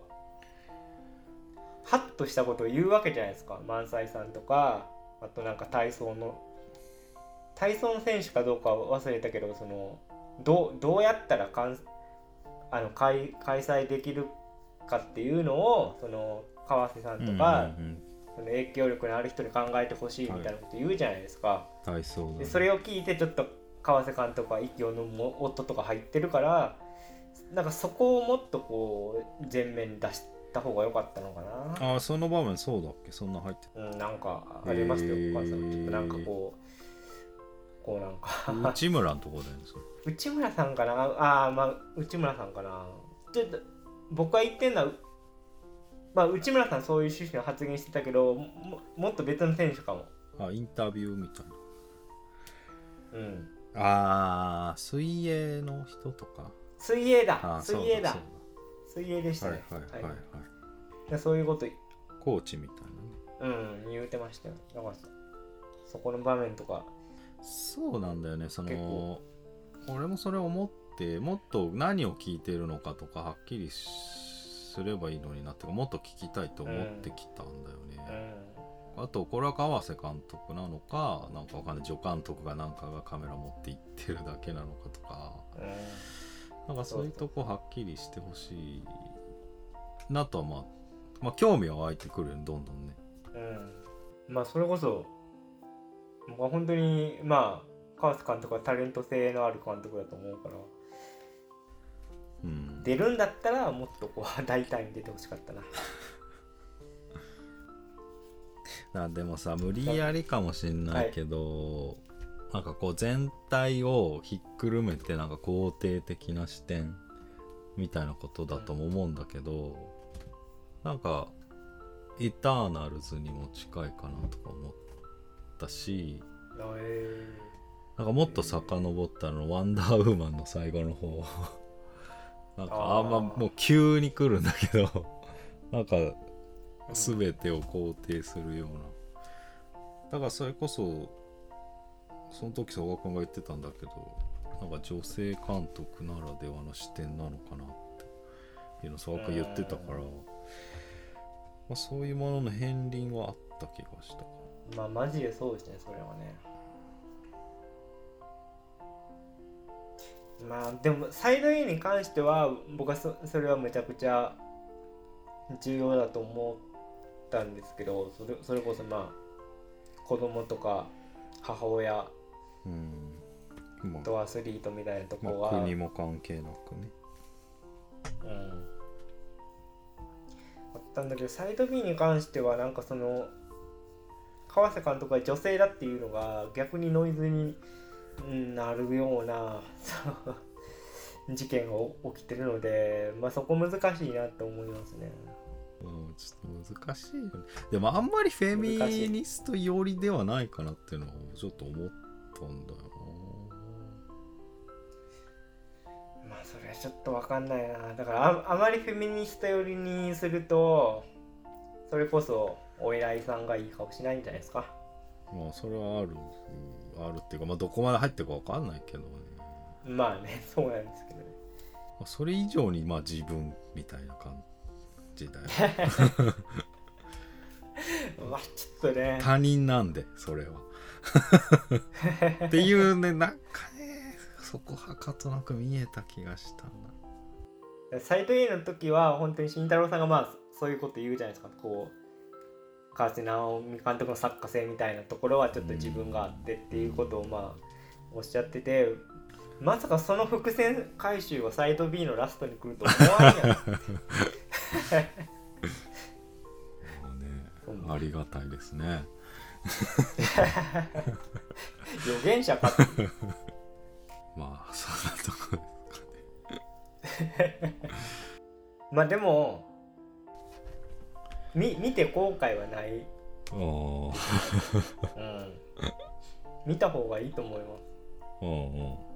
ハッとしたことを言うわけじゃないですか。萬斎さんとかあとなんか体操の。体操の選手かどうかは忘れたけどそのどうどうやったらかんあの開開催できるかっていうのをその川瀬さんとか、うんうんうん。その影響力のある人に考えてほしいみたいなこと言うじゃないですか、体操だねでそれを聞いてちょっと川瀬監督は息を飲む夫とか入ってるからなんかそこをもっとこう前面に出した方が良かったのかな。ああその場面そうだっけ？そんな入ってうんなんかありましたよ、へー。お母さん。なんかこうこうなんたか。内村のとこだよねそれ。内村さんかな？ああまあ内村さんかな。ちょっと僕が言ってんのはまあ内村さんそういう趣旨の発言してたけどももっと別の選手かも。あインタビューみたいうん。なああ水泳の人とか。水泳だ水泳だ水泳でしたね。だはいはいはい。はい、でそういうこと。コーチみたいなね。うん言うてましたよ。だからそそこの場面とか。そうなんだよね。そ結の構。俺もそれ思ってもっと何を聞いてるのかとかはっきりしすればいいのになってかもっと聞きたいと思ってきたんだよね、あとこれは川瀬監督なのかなんかわかんない。助監督がなんかがカメラ持って行ってるだけなのかとか。うん、うんなんかそういうとこはっきりしてほしいなとはまあまあ興味は湧いてくるよねどんどんね。うん、まあそれこそ僕は本当にまあ川瀬監督はタレント性のある監督だと思うから。うん。出るんだったらもっとこう大胆に出てほしかったな。あでもさ無理やりかもしんないけど、なんかこう全体をひっくるめてなんか肯定的な視点みたいなことだとも思うんだけど、なんかイターナルズにも近いかなとか思ったしえなんかもっと遡ったのワンダーウーマンの最後の方。なんかあんまもう急に来るんだけどなんか全てを肯定するような。だからそれこそその時曽我君が言ってたんだけどなんか女性監督ならではの視点なのかなっていうのを曽我君言ってたから、まあ、そういうものの片鱗はあった気がしたかまあマジでそうですねそれはね。まあでもサイド A に関しては僕はそそれはめちゃくちゃ重要だと思ったんですけどそれそれこそまあ子供とか母親うん。まあとアスリートみたいなとこまあ、は、国も関係なくね。うん。あったんだけどサイド B に関してはなんかその川瀬監督が女性だっていうのが逆にノイズにうんなるような 事件が起きてるので、まあ、そこ難しいなと思いますね。うん、ちょっと難しいよね。でもあんまりフェミニスト寄りではないかなっていうのはちょっと思ったんだよまあそれはちょっとわかんないなだからああまりフェミニスト寄りにするとそれこそお偉いさんがいい顔しないんじゃないですか？なまあそれはあるうんあるっていうかまあどこまで入ってるかわかんないけどね、まあねそうなんですけどね。まあ、それ以上にまあ自分みたいな感じだよ まあちょっとね。他人なんでそれはっていうねなんかねそこはかとなく見えた気がしたな。サイト A の時は本当に慎太郎さんがまあそういうこと言うじゃないですか。こう川瀬直美監督の作家性みたいなところはちょっと自分があってっていうことをまあおっしゃっててまさかその伏線回収はサイト B のラストに来ると思わんやん。ね うんありがたいですね予言者か まあそんなとこですかね。まあでもみ見て後悔はない、あー。うん、見た方がいいと思います。うんうん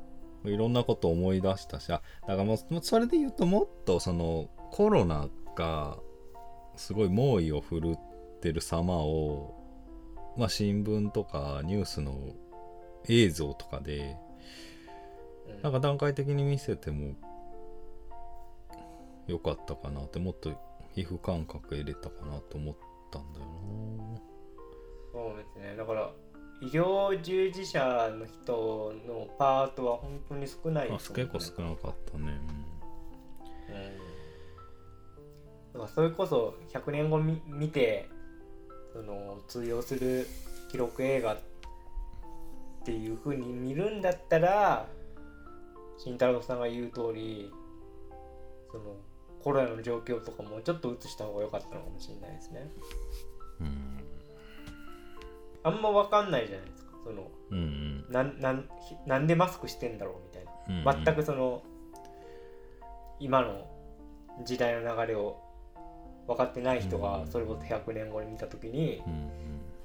いろんなこと思い出したしあだからもうもうそれで言うともっとそのコロナがすごい猛威を振るってる様をまあ新聞とかニュースの映像とかでうん。なんか段階的に見せてもよかったかなってもっと皮膚感覚入れたかなと思ったんだよそうですね。だから医療従事者の人のパートは本当に少ないですね。結構少なかったね。だからそれこそ100年後み見てその通用する記録映画っていう風に見るんだったら慎太郎さんが言う通りそのコロナの状況とかもちょっと映した方が良かったのかもしれないですね。うん。あんま分かんないじゃないですか。そのうんうん。なんななんでマスクしてんだろうみたいな。うんうん。全くその今の時代の流れを分かってない人がうん。それこそ100年後に見た時にうんうん。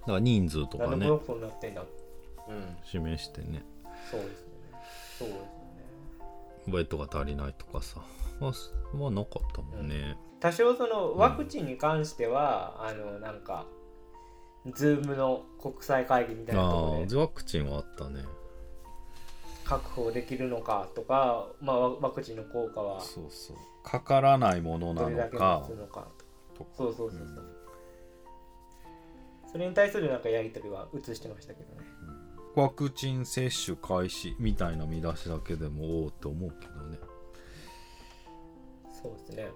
だから人数とかね。何でになってんだうん。示してね。そうですよね。そうですよね。ベッドが足りないとかさ。まあすまあなかったもんね、多少そのワクチンに関しては、あのなんかズームの国際会議みたいなところでワクチンはあったね。確保できるのかとか、まあ、ワワクチンの効果はそうそう。かからないものなのかそうそうそうそう、それに対するなんかやり取りは映してましたけどね。ワクチン接種開始みたいな見出しだけでもおおって思うけどね。そうですね。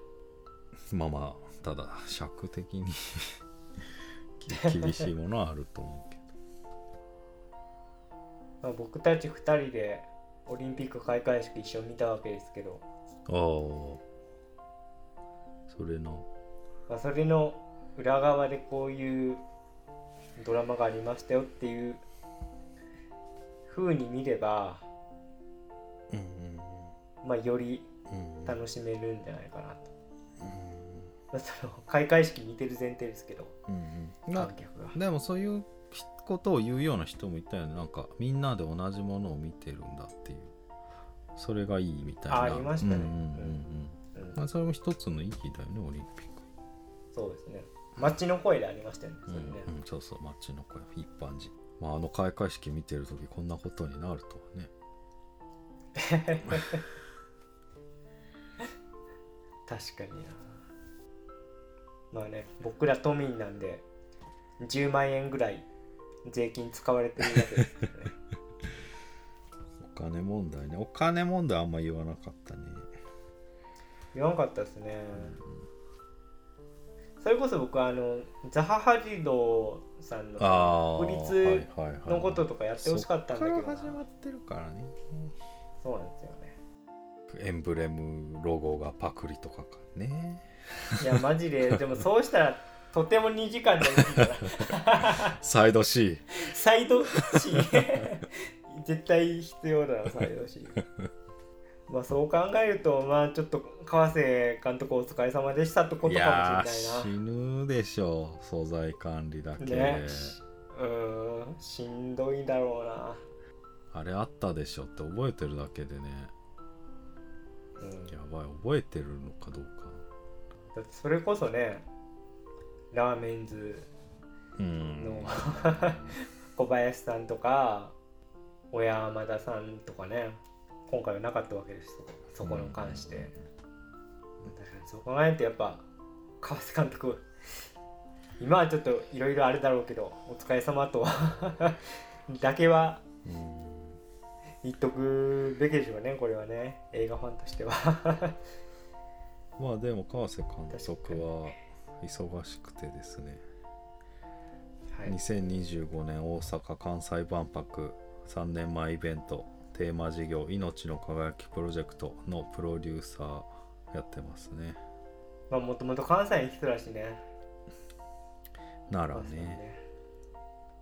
まあまあただ尺的に き厳しいものはあると思うけまあ、僕たち2人でオリンピック開会式一緒に見たわけですけど、どああ。それのまあ、それの裏側でこういうドラマがありましたよっていう風に見れば、うんまあ、より楽しめるんじゃないかなと。開会式見てる前提ですけどうんうん。な観客が。でもそういうことを言うような人もいたよね。なんかみんなで同じものを見てるんだっていう。それがいいみたいな。あありましたね。うんうんうんうん。うん。まあ、それも一つの意義だよねオリンピックそうですね。街の声でありましたよね。それねうんうん、そうそう街の声一般人まああの開会式見てる時こんなことになるとはね 確かにな。まあね、僕ら都民なんで10万円ぐらい税金使われてるわけですけどね。お金問題ねお金問題あんま言わなかったね言わなかったですね。それこそ僕はあのザハ・ハリドさんの国立はいはいはい。のこととかやってほしかったんだけどな。そっから始まってるからね。そうなんですよね。エンブレムロゴがパクリとかかね。いやマジで。でもそうしたらとても2時間で サイド C サイド C 絶対必要だなサイド C まあそう考えるとまあちょっと川瀬監督お疲れ様でしたってことかもーし死ぬでしょ素材管理だけ、れないなね。うーんしんどいだろうな。あれあったでしょって覚えてるだけでね。うん。やばい覚えてるのかどうか。だってそれこそねラーメンズうん。の 小林さんとか小山田さんとかね今回はなかったわけです。そこの関して、だからそう考えるとやっぱ川瀬監督今はちょっといろいろあるだろうけどお疲れ様と だけはうん。言っとくべきでしょうねこれはね。映画ファンとしては。まあでも川瀬監督は忙しくてですね、はい。2025年大阪・関西万博3年前イベントテーマ事業「命の輝きプロジェクト」のプロデューサーやってますね。まあもともと関西の人だしね。ならまあそうね。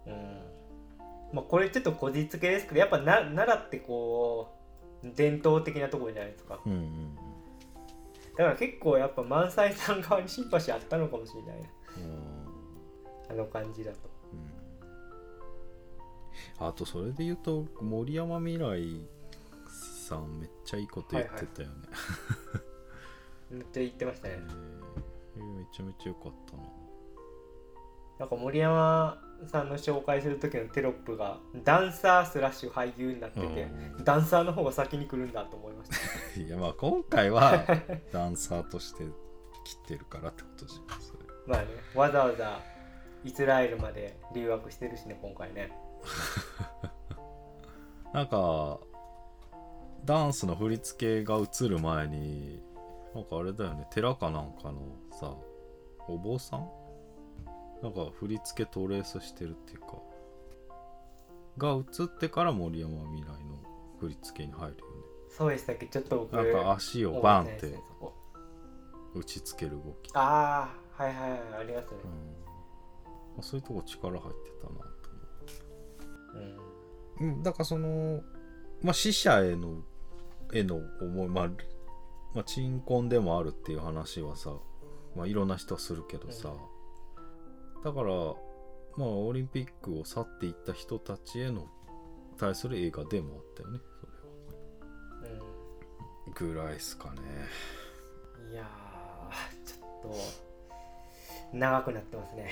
うん。まあこれちょっとこじつけですけどやっぱな奈良ってこう伝統的なところじゃないですか。うんうんだから結構やっぱ萬斎さん側にシンパシーあったのかもしれないなあの感じだと。うんあとそれで言うと森山未来さんめっちゃいいこと言ってたよね、めっちゃ言ってましたね。えーめちゃめちゃ良かったな。なんか森山さんの紹介する時のテロップがダンサースラッシュ俳優になってて、うん。ダンサーの方が先に来るんだと思いました いやまあ今回は ダンサーとして切ってるからってことじゃんそれ。まあねわざわざイスラエルまで留学してるしね今回ね なんかダンスの振り付けが映る前になんかあれだよね寺かなんかのさお坊さん？なんか振り付けトレースしてるっていうかが映ってから森山未来の振り付けに入るよそうでしたっけ？ちょっと僕ねなんか足をバンって打ちつける動き、ああはいはいはいありますね。うん。まあ、そういうとこ力入ってたな。とうん。だからそのまあ死者へのへの思いまあ、まあ、鎮魂でもあるっていう話はさ、まあ、いろんな人はするけどさ、だからまあオリンピックを去っていった人たちへの対する映画でもあったよね。それは。ぐらいっすかね。うんいやーちょっと長くなってますね。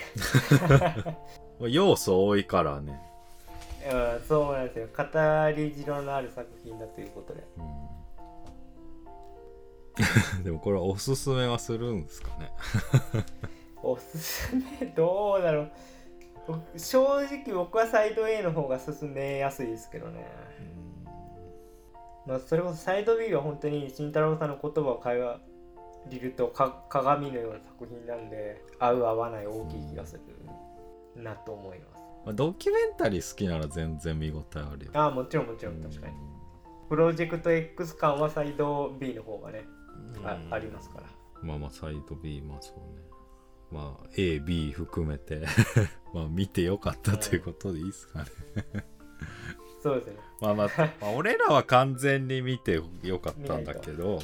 まあ要素多いからねうんそうなんですよ。語り汁のある作品だということで。うん。でもこれはおすすめはするんですかね？おすすめどうだろう。僕正直僕はサイド A の方が進めやすいですけどね、まあ、それこそサイド B は本当に慎太郎さんの言葉を会話りるとか鏡のような作品なんで合う合わない大きい気がするなと思いますまあ、ドキュメンタリー好きなら全然見応えあるよ。ああもちろんもちろん確かに。プロジェクト X 感はサイド B の方がねあありますから。まあまあサイド B まあそうね。まあ AB 含めて。まあ見てよかったということでいいですかね。そうですね。まあまあ、まあ、俺らは完全に見てよかったんだけど。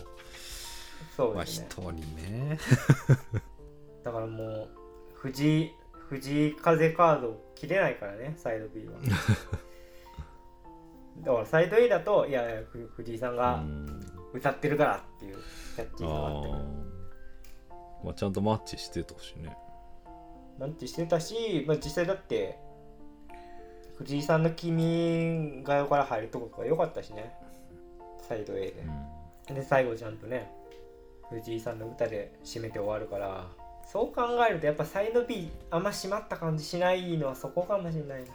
そうですね、人ね。だからもう藤井藤井風カード切れないからねサイド B は。だからサイド A だといやいやふ藤井さんうがん。歌ってるからっていうキャッチーさがあってまあちゃんとマッチしてたしね。マッチしてたし、まあ、実際だって藤井さんの「君が代」から入るところが良かったしね。サイド A で。う、ん。で最後ちゃんとね藤井さんの歌で締めて終わるからそう考えるとやっぱサイド B あんま締まった感じしないのはそこかもしれないな。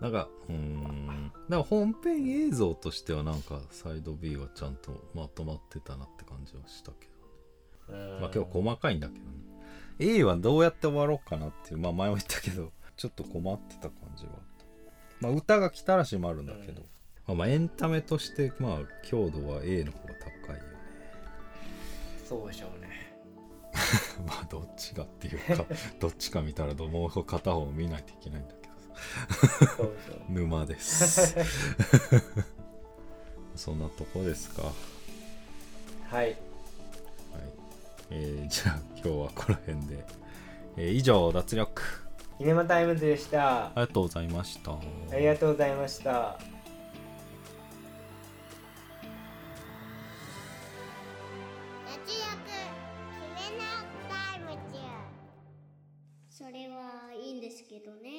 なんかうーん。だから本編映像としてはなんかサイド B はちゃんとまとまってたなって感じはしたけどまあ今日細かいんだけどね。A はどうやって終わろうかなっていうまあ前も言ったけどちょっと困ってた感じはあった。まあ歌が来たらしもあるんだけど、まあ、まあエンタメとしてまあ強度は A の方が高いそうでしょうね。まあどっちがっていうか どっちか見たらどもう片方見ないといけないんだけど 沼です。そんなとこですか。はい、はい。えーじゃあ今日はこの辺で、えー以上脱力。キネマタイムズでした。ありがとうございました。ありがとうございましたどね。